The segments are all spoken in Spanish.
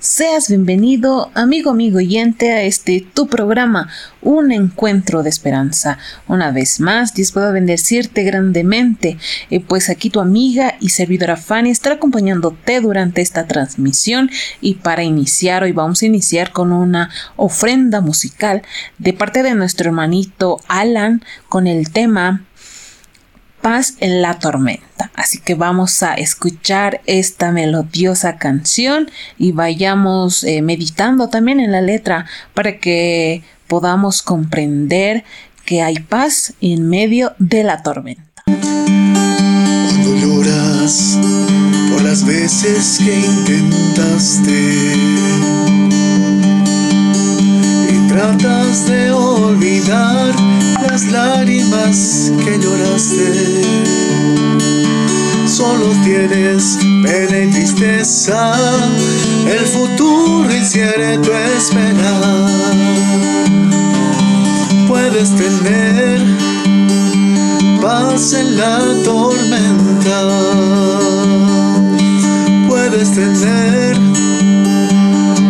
Seas bienvenido, amigo, amigo oyente, a este tu programa, Un Encuentro de Esperanza. Una vez más, Dios pueda bendecirte grandemente, eh, pues aquí tu amiga y servidora Fanny estará acompañándote durante esta transmisión y para iniciar, hoy vamos a iniciar con una ofrenda musical de parte de nuestro hermanito Alan con el tema paz en la tormenta. Así que vamos a escuchar esta melodiosa canción y vayamos eh, meditando también en la letra para que podamos comprender que hay paz en medio de la tormenta. Cuando lloras por las veces que intentaste y tratas de olvidar las lágrimas que lloraste. Solo tienes pena y tristeza, el futuro incierto esperar. Puedes tener paz en la tormenta. Puedes tener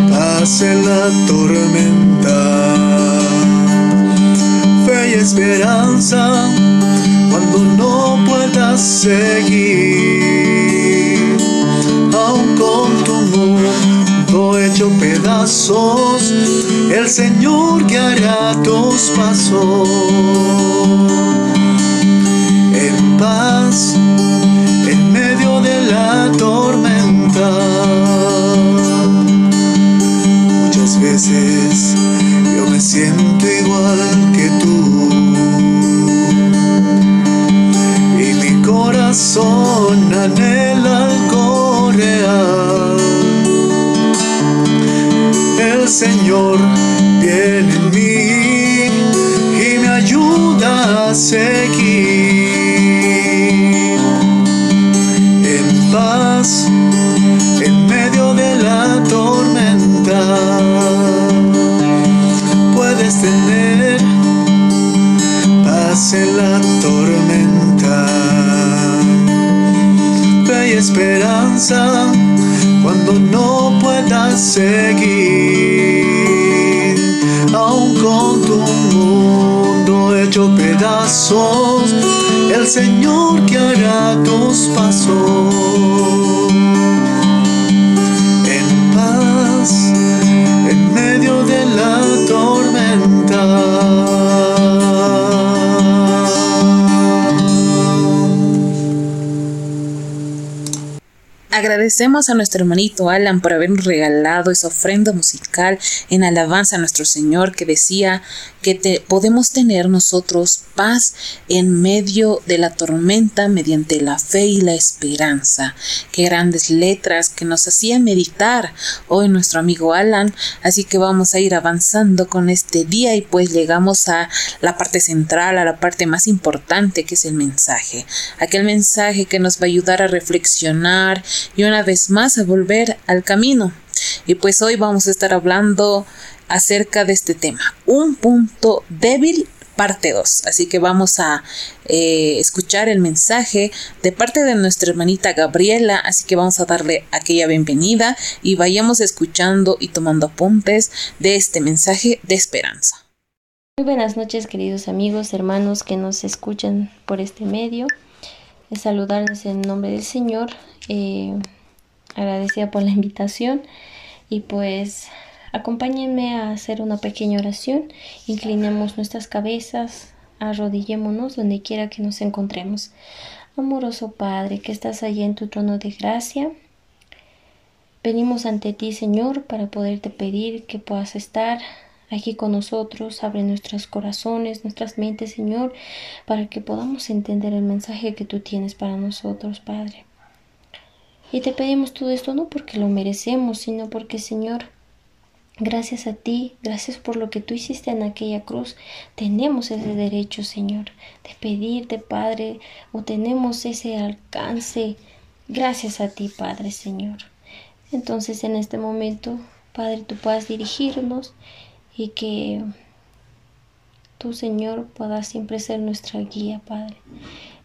paz en la tormenta esperanza cuando no puedas seguir. Aún con tu mundo hecho pedazos, el Señor guiará tus pasos. En paz, Señor viene en mí y me ayuda a seguir en paz en medio de la tormenta. Puedes tener paz en la tormenta esperanza cuando no puedas seguir, hecho pedazos, el Señor que hará tus pasos. En paz, en medio de la tormenta. Agradecemos a nuestro hermanito Alan por habernos regalado esa ofrenda musical en alabanza a nuestro Señor que decía que podemos tener nosotros paz en medio de la tormenta mediante la fe y la esperanza. Qué grandes letras que nos hacían meditar hoy nuestro amigo Alan. Así que vamos a ir avanzando con este día y pues llegamos a la parte central, a la parte más importante que es el mensaje. Aquel mensaje que nos va a ayudar a reflexionar y una vez más a volver al camino. Y pues hoy vamos a estar hablando acerca de este tema, un punto débil parte 2. Así que vamos a eh, escuchar el mensaje de parte de nuestra hermanita Gabriela. Así que vamos a darle aquella bienvenida y vayamos escuchando y tomando apuntes de este mensaje de esperanza. Muy buenas noches queridos amigos, hermanos que nos escuchan por este medio. Saludarles en nombre del Señor. Eh, agradecida por la invitación y pues acompáñenme a hacer una pequeña oración. Inclinemos nuestras cabezas, arrodillémonos donde quiera que nos encontremos. Amoroso Padre, que estás allí en tu trono de gracia. Venimos ante ti, Señor, para poderte pedir que puedas estar aquí con nosotros, abre nuestros corazones, nuestras mentes, Señor, para que podamos entender el mensaje que tú tienes para nosotros, Padre. Y te pedimos todo esto no porque lo merecemos, sino porque, Señor, gracias a ti, gracias por lo que tú hiciste en aquella cruz, tenemos ese derecho, Señor, de pedirte, Padre, o tenemos ese alcance. Gracias a ti, Padre, Señor. Entonces, en este momento, Padre, tú puedas dirigirnos y que tú, Señor, puedas siempre ser nuestra guía, Padre.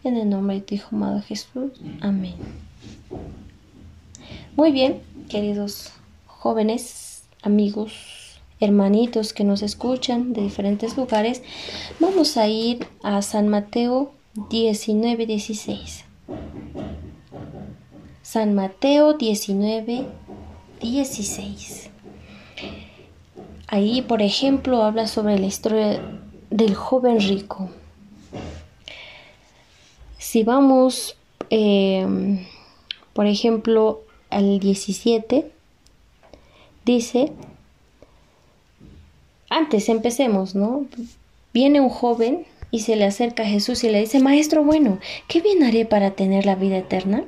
En el nombre de tu Hijo amado Jesús. Amén. Muy bien, queridos jóvenes, amigos, hermanitos que nos escuchan de diferentes lugares, vamos a ir a San Mateo 19, 16. San Mateo 19, 16. Ahí, por ejemplo, habla sobre la historia del joven rico. Si vamos, em, por ejemplo, al 17, dice, antes empecemos, ¿no? Viene un joven y se le acerca a Jesús y le dice, Maestro bueno, ¿qué bien haré para tener la vida eterna?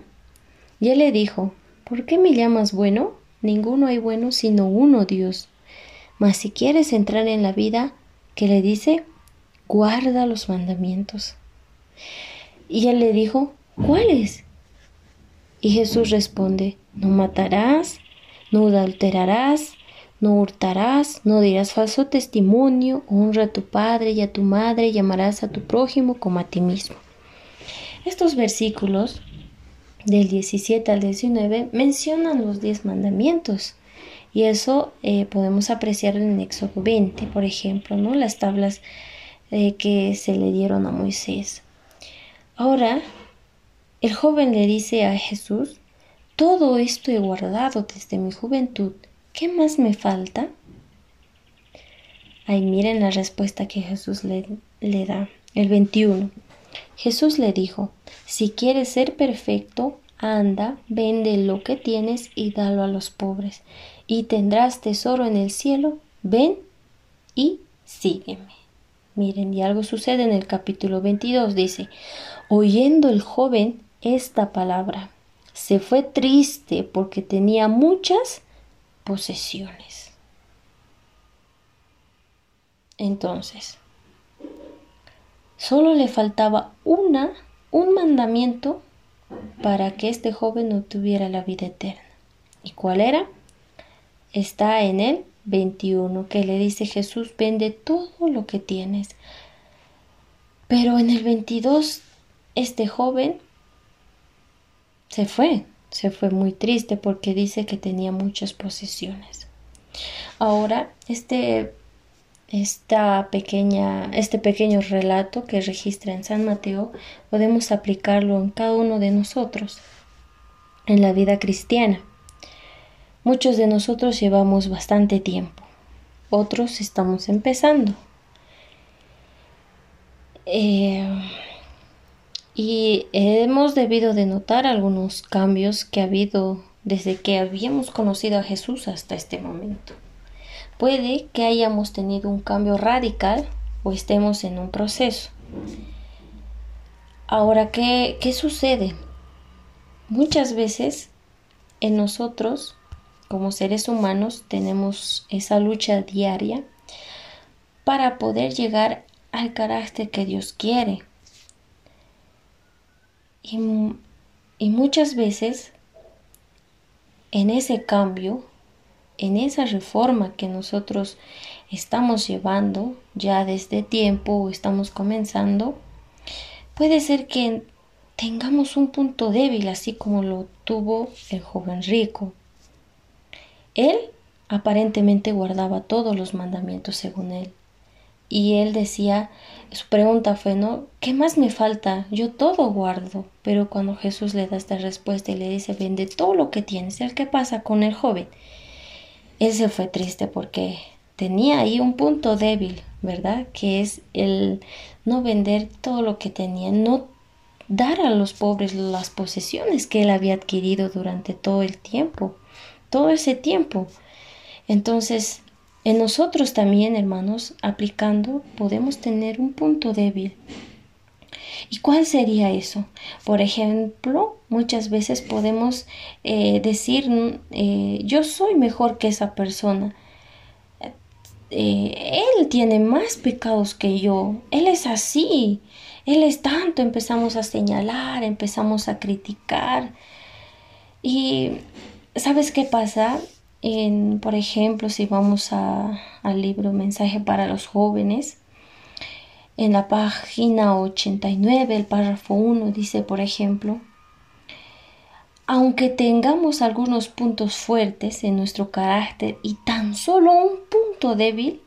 Y él le dijo, ¿por qué me llamas bueno? Ninguno hay bueno sino uno Dios. Mas si quieres entrar en la vida, ¿qué le dice? Guarda los mandamientos. Y él le dijo, ¿cuáles? Y Jesús responde, no matarás, no adulterarás, no hurtarás, no dirás falso testimonio, honra a tu padre y a tu madre, llamarás a tu prójimo como a ti mismo. Estos versículos del 17 al 19 mencionan los diez mandamientos y eso eh, podemos apreciar en Éxodo 20, por ejemplo, ¿no? las tablas eh, que se le dieron a Moisés. Ahora, el joven le dice a Jesús, todo esto he guardado desde mi juventud ¿Qué más me falta? Ahí miren la respuesta que Jesús le, da. El 21. Jesús le dijo, si quieres ser perfecto, anda, vende lo que tienes y dalo a los pobres, y tendrás tesoro en el cielo. Ven y sígueme. Miren, y algo sucede en el capítulo 22. Dice, oyendo el joven esta palabra, se fue triste porque tenía muchas posesiones. Entonces, solo le faltaba una, un mandamiento para que este joven obtuviera la vida eterna. ¿Y cuál era? Está en el 21 que le dice Jesús, vende todo lo que tienes. Pero en el 22, este joven se fue, se fue muy triste porque dice que tenía muchas posesiones. Ahora, este, esta pequeña, este pequeño relato que registra en San Mateo podemos aplicarlo en cada uno de nosotros, en la vida cristiana. Muchos de nosotros llevamos bastante tiempo, otros estamos empezando. Eh, y hemos debido de notar algunos cambios que ha habido desde que habíamos conocido a Jesús hasta este momento. Puede que hayamos tenido un cambio radical o estemos en un proceso. Ahora, ¿qué, qué sucede? Muchas veces en nosotros, como seres humanos, tenemos esa lucha diaria para poder llegar al carácter que Dios quiere y, muchas veces en ese cambio, en esa reforma que nosotros estamos llevando ya desde tiempo o estamos comenzando, puede ser que tengamos un punto débil así como lo tuvo el joven rico. Él aparentemente guardaba todos los mandamientos según él. Y él decía, su pregunta fue, ¿no? ¿Qué más me falta? Yo todo guardo. Pero cuando Jesús le da esta respuesta y le dice, vende todo lo que tienes, ¿el qué pasa con el joven? Él se fue triste porque tenía ahí un punto débil, ¿verdad? Que es el no vender todo lo que tenía, no dar a los pobres las posesiones que él había adquirido durante todo el tiempo, todo ese tiempo. Entonces, en nosotros también, hermanos, aplicando, podemos tener un punto débil. ¿Y cuál sería eso? Por ejemplo, muchas veces podemos eh, decir, eh, yo soy mejor que esa persona. Eh, él tiene más pecados que yo. Él es así. Él es tanto. Empezamos a señalar, empezamos a criticar. Y ¿sabes qué pasa? En, por ejemplo, si vamos al libro Mensaje para los jóvenes, en la página 89, el párrafo 1 dice, por ejemplo, aunque tengamos algunos puntos fuertes en nuestro carácter y tan solo un punto débil,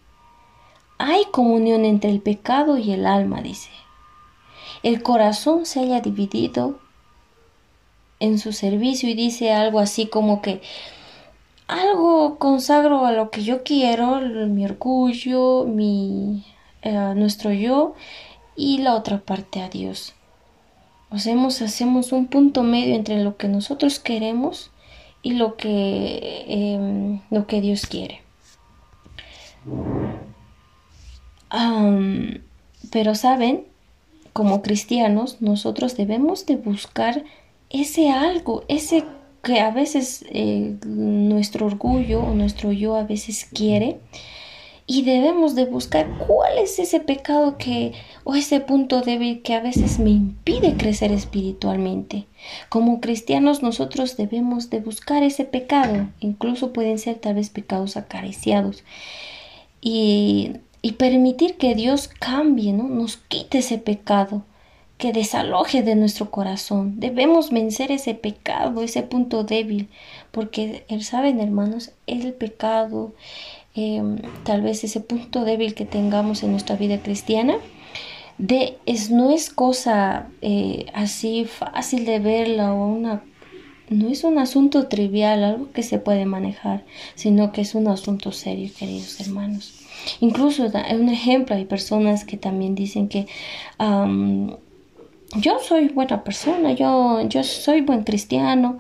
hay comunión entre el pecado y el alma, dice. El corazón se haya dividido en su servicio y dice algo así como que algo consagro a lo que yo quiero, mi orgullo, mi eh, nuestro yo y la otra parte a Dios. Hacemos, hacemos un punto medio entre lo que nosotros queremos y lo que, em, lo que Dios quiere. pero saben, como cristianos, nosotros debemos de buscar ese algo, ese que a veces eh, nuestro orgullo o nuestro yo a veces quiere y debemos de buscar cuál es ese pecado que o ese punto débil que a veces me impide crecer espiritualmente. Como cristianos nosotros debemos de buscar ese pecado, incluso pueden ser tal vez pecados acariciados y, y permitir que Dios cambie, ¿no? nos quite ese pecado que desaloje de nuestro corazón. Debemos vencer ese pecado, ese punto débil, porque, saben hermanos, el pecado, em, tal vez ese punto débil que tengamos en nuestra vida cristiana, de, es, no es cosa eh, así fácil de verla o una no es un asunto trivial, algo que se puede manejar, sino que es un asunto serio, queridos hermanos. Incluso un ejemplo, hay personas que también dicen que yo soy buena persona, yo, yo soy buen cristiano,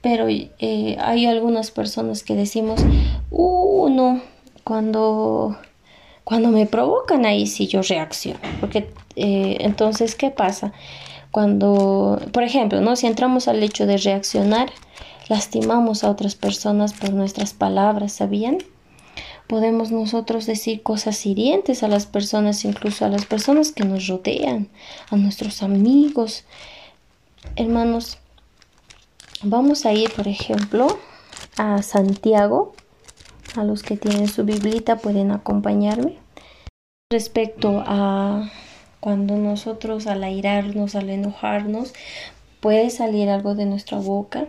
pero eh, hay algunas personas que decimos, uh, no, cuando, cuando me provocan ahí sí yo reacciono, porque eh, entonces, ¿qué pasa? Cuando, por ejemplo, ¿no? si entramos al hecho de reaccionar, lastimamos a otras personas por nuestras palabras, ¿sabían? Podemos nosotros decir cosas hirientes a las personas, incluso a las personas que nos rodean, a nuestros amigos. Hermanos, vamos a ir, por ejemplo, a Santiago. A los que tienen su biblita pueden acompañarme. Respecto a cuando nosotros al airarnos, al enojarnos, puede salir algo de nuestra boca,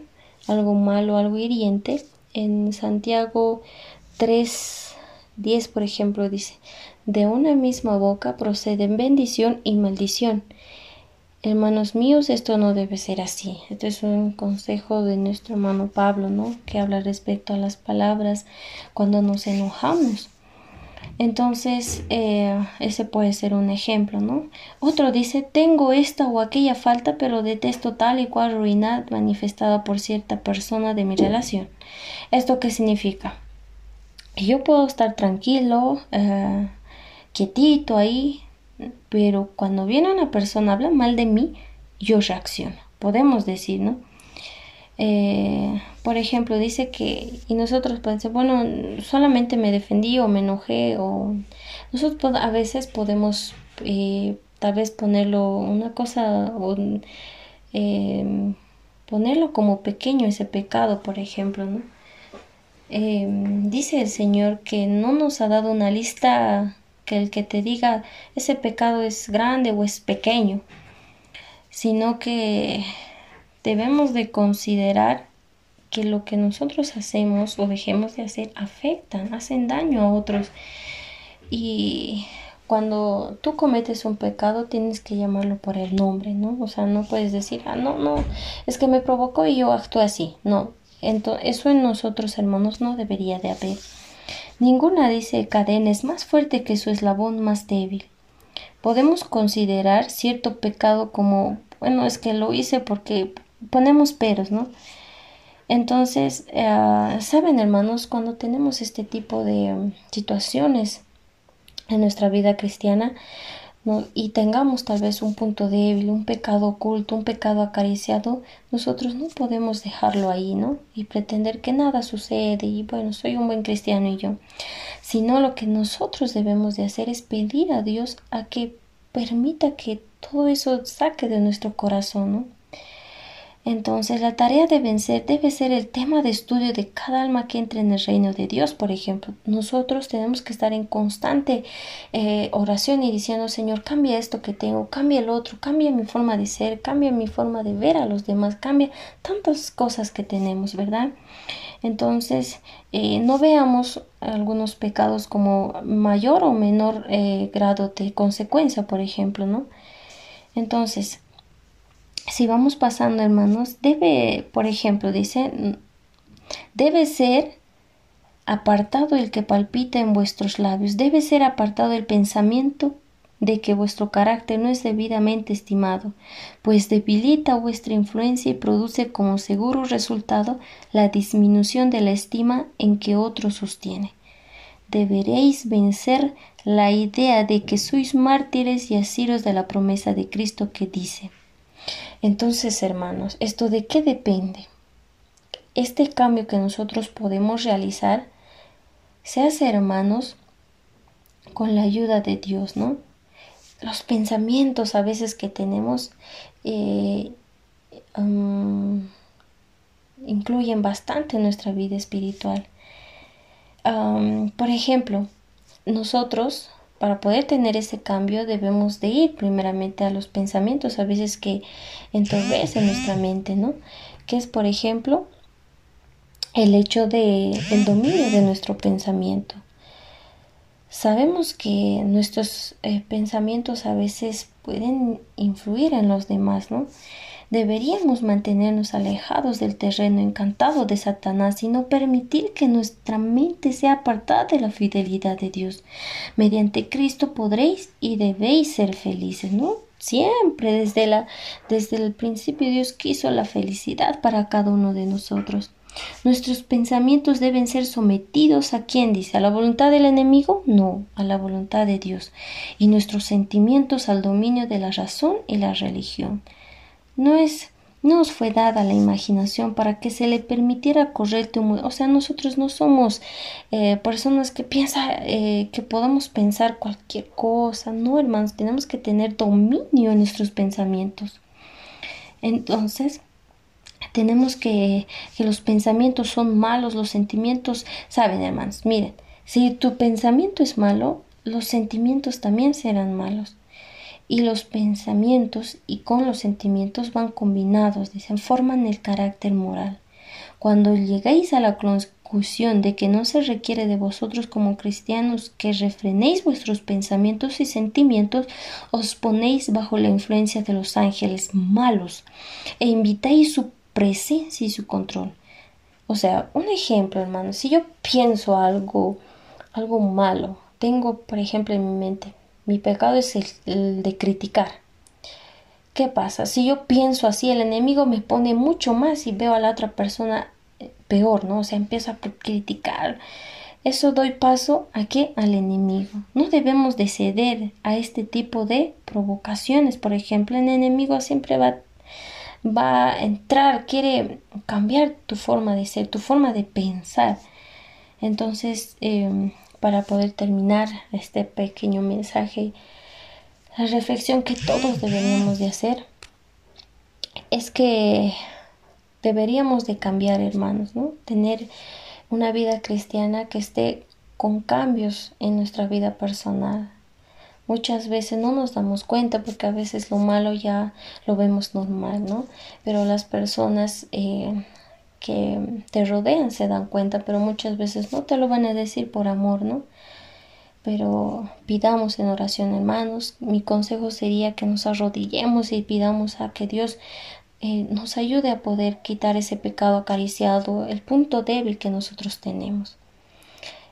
algo malo, algo hiriente. En Santiago 3, 10, por ejemplo, dice, de una misma boca proceden bendición y maldición. Hermanos míos, esto no debe ser así. Este es un consejo de nuestro hermano Pablo, ¿no? Que habla respecto a las palabras cuando nos enojamos. Entonces, eh, ese puede ser un ejemplo, ¿no? Otro dice, tengo esta o aquella falta, pero detesto tal y cual ruina manifestada por cierta persona de mi relación. ¿Esto qué significa? Yo puedo estar tranquilo, eh, quietito ahí, pero cuando viene una persona habla mal de mí, yo reacciono. Podemos decir, ¿no? Eh, por ejemplo, dice que, y nosotros podemos bueno, solamente me defendí o me enojé, o nosotros a veces podemos eh, tal vez ponerlo una cosa, o ponerlo como pequeño ese pecado, por ejemplo, ¿no? Em, dice el Señor que no nos ha dado una lista que el que te diga ese pecado es grande o es pequeño, sino que debemos de considerar que lo que nosotros hacemos o dejemos de hacer afectan, hacen daño a otros. Y cuando tú cometes un pecado tienes que llamarlo por el nombre, ¿no? O sea, no puedes decir, ah, no, no, es que me provocó y yo actúo así. No, eso en nosotros, hermanos, no debería de haber. Ninguna, dice cadena, es más fuerte que su eslabón más débil. Podemos considerar cierto pecado como, bueno, es que lo hice porque ponemos peros, ¿no? Entonces, eh, saben, hermanos, cuando tenemos este tipo de um, situaciones en nuestra vida cristiana, y tengamos tal vez un punto débil, un pecado oculto, un pecado acariciado, nosotros no podemos dejarlo ahí, ¿no? Y pretender que nada sucede y bueno, soy un buen cristiano y yo. Sino lo que nosotros debemos de hacer es pedir a Dios a que permita que todo eso saque de nuestro corazón, ¿no? Entonces la tarea de vencer debe ser el tema de estudio de cada alma que entre en el reino de Dios, por ejemplo. Nosotros tenemos que estar en constante eh, oración y diciendo, Señor, cambia esto que tengo, cambia el otro, cambia mi forma de ser, cambia mi forma de ver a los demás, cambia tantas cosas que tenemos, ¿verdad? Entonces, eh, no veamos algunos pecados como mayor o menor eh, grado de consecuencia, por ejemplo, ¿no? Entonces, si vamos pasando, hermanos, debe, por ejemplo, dice, debe ser apartado el que palpita en vuestros labios, debe ser apartado el pensamiento de que vuestro carácter no es debidamente estimado, pues debilita vuestra influencia y produce como seguro resultado la disminución de la estima en que otro sostiene. Deberéis vencer la idea de que sois mártires y asiros de la promesa de Cristo que dice entonces, hermanos, ¿esto de qué depende? Este cambio que nosotros podemos realizar se hace, hermanos, con la ayuda de Dios, ¿no? Los pensamientos a veces que tenemos eh, um, incluyen bastante nuestra vida espiritual. Um, por ejemplo, nosotros para poder tener ese cambio debemos de ir primeramente a los pensamientos a veces que entorpecen nuestra mente, ¿no? Que es, por ejemplo, el hecho de el dominio de nuestro pensamiento. Sabemos que nuestros eh, pensamientos a veces pueden influir en los demás, ¿no? Deberíamos mantenernos alejados del terreno encantado de Satanás y no permitir que nuestra mente sea apartada de la fidelidad de Dios. Mediante Cristo podréis y debéis ser felices, ¿no? Siempre desde, la, desde el principio Dios quiso la felicidad para cada uno de nosotros. Nuestros pensamientos deben ser sometidos a quién dice, a la voluntad del enemigo, no, a la voluntad de Dios, y nuestros sentimientos al dominio de la razón y la religión. No es no nos fue dada la imaginación para que se le permitiera correr o sea nosotros no somos eh, personas que piensan eh, que podamos pensar cualquier cosa. No hermanos tenemos que tener dominio en nuestros pensamientos. Entonces tenemos que que los pensamientos son malos los sentimientos saben hermanos miren si tu pensamiento es malo los sentimientos también serán malos y los pensamientos y con los sentimientos van combinados, dicen, forman el carácter moral. Cuando llegáis a la conclusión de que no se requiere de vosotros como cristianos que refrenéis vuestros pensamientos y sentimientos, os ponéis bajo la influencia de los ángeles malos e invitáis su presencia y su control. O sea, un ejemplo, hermano, si yo pienso algo, algo malo, tengo, por ejemplo, en mi mente, mi pecado es el, de criticar. ¿Qué pasa? Si yo pienso así, el enemigo me pone mucho más y veo a la otra persona eh, peor, ¿no? O sea, empieza a criticar. Eso doy paso a qué? Al enemigo. No debemos de ceder a este tipo de provocaciones. Por ejemplo, el enemigo siempre va, va a entrar, quiere cambiar tu forma de ser, tu forma de pensar. Entonces, em, para poder terminar este pequeño mensaje, la reflexión que todos deberíamos de hacer es que deberíamos de cambiar, hermanos, ¿no? Tener una vida cristiana que esté con cambios en nuestra vida personal. Muchas veces no nos damos cuenta porque a veces lo malo ya lo vemos normal, ¿no? Pero las personas eh, que te rodean se dan cuenta, pero muchas veces no te lo van a decir por amor, ¿no? Pero pidamos en oración, hermanos. Mi consejo sería que nos arrodillemos y pidamos a que Dios eh, nos ayude a poder quitar ese pecado acariciado, el punto débil que nosotros tenemos.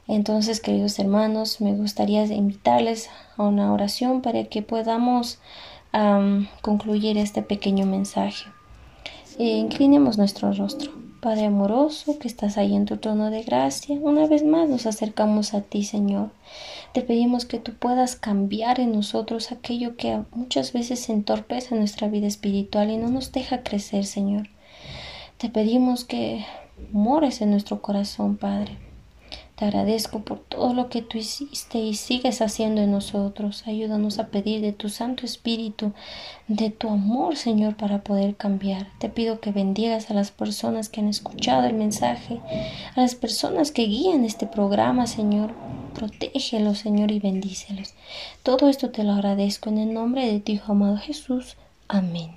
Entonces, queridos hermanos, me gustaría invitarles a una oración para que podamos concluir este pequeño mensaje. Eh, inclinemos nuestro rostro. Padre amoroso que estás ahí en tu trono de gracia, una vez más nos acercamos a ti, Señor. Te pedimos que tú puedas cambiar en nosotros aquello que muchas veces entorpece nuestra vida espiritual y no nos deja crecer, Señor. Te pedimos que mores en nuestro corazón, Padre. Te agradezco por todo lo que tú hiciste y sigues haciendo en nosotros. Ayúdanos a pedir de tu Santo Espíritu, de tu amor, Señor, para poder cambiar. Te pido que bendigas a las personas que han escuchado el mensaje, a las personas que guían este programa, Señor. Protégelos, Señor, y bendícelos. Todo esto te lo agradezco en el nombre de tu Hijo amado Jesús. Amén.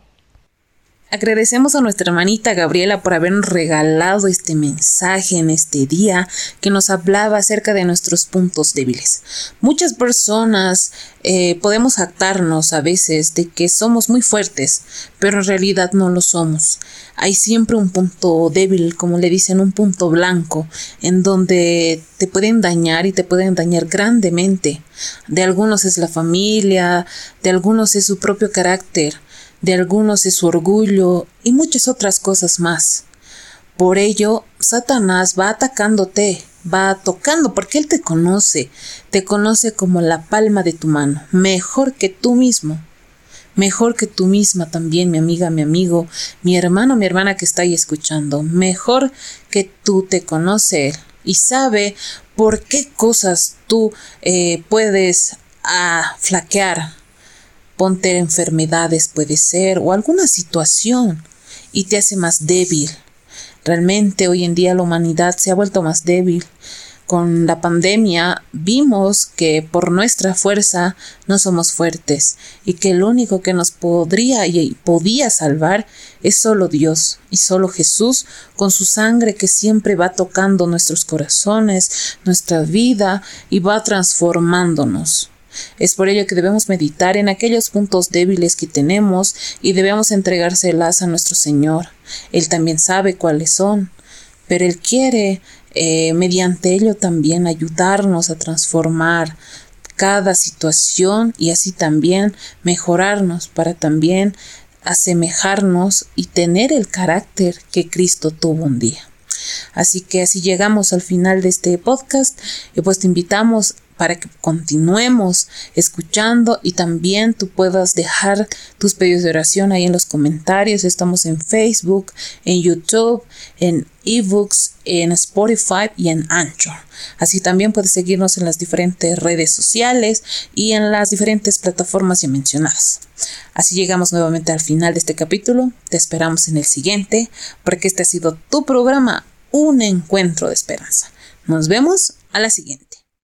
Agradecemos a nuestra hermanita Gabriela por habernos regalado este mensaje en este día que nos hablaba acerca de nuestros puntos débiles. Muchas personas eh, podemos actarnos a veces de que somos muy fuertes, pero en realidad no lo somos. Hay siempre un punto débil, como le dicen, un punto blanco, en donde te pueden dañar y te pueden dañar grandemente. De algunos es la familia, de algunos es su propio carácter de algunos es su orgullo y muchas otras cosas más. Por ello, Satanás va atacándote, va tocando, porque Él te conoce, te conoce como la palma de tu mano, mejor que tú mismo, mejor que tú misma también, mi amiga, mi amigo, mi hermano, mi hermana que está ahí escuchando, mejor que tú te conoce Él y sabe por qué cosas tú eh, puedes ah, flaquear, ponte enfermedades puede ser o alguna situación y te hace más débil. Realmente hoy en día la humanidad se ha vuelto más débil. Con la pandemia vimos que por nuestra fuerza no somos fuertes y que lo único que nos podría y podía salvar es solo Dios y solo Jesús con su sangre que siempre va tocando nuestros corazones, nuestra vida y va transformándonos. Es por ello que debemos meditar en aquellos puntos débiles que tenemos y debemos entregárselas a nuestro Señor. Él también sabe cuáles son, pero Él quiere eh, mediante ello también ayudarnos a transformar cada situación y así también mejorarnos para también asemejarnos y tener el carácter que Cristo tuvo un día. Así que así llegamos al final de este podcast y pues te invitamos para que continuemos escuchando y también tú puedas dejar tus pedidos de oración ahí en los comentarios. Estamos en Facebook, en YouTube, en ebooks, en Spotify y en Anchor. Así también puedes seguirnos en las diferentes redes sociales y en las diferentes plataformas ya mencionadas. Así llegamos nuevamente al final de este capítulo. Te esperamos en el siguiente, porque este ha sido tu programa, un encuentro de esperanza. Nos vemos a la siguiente.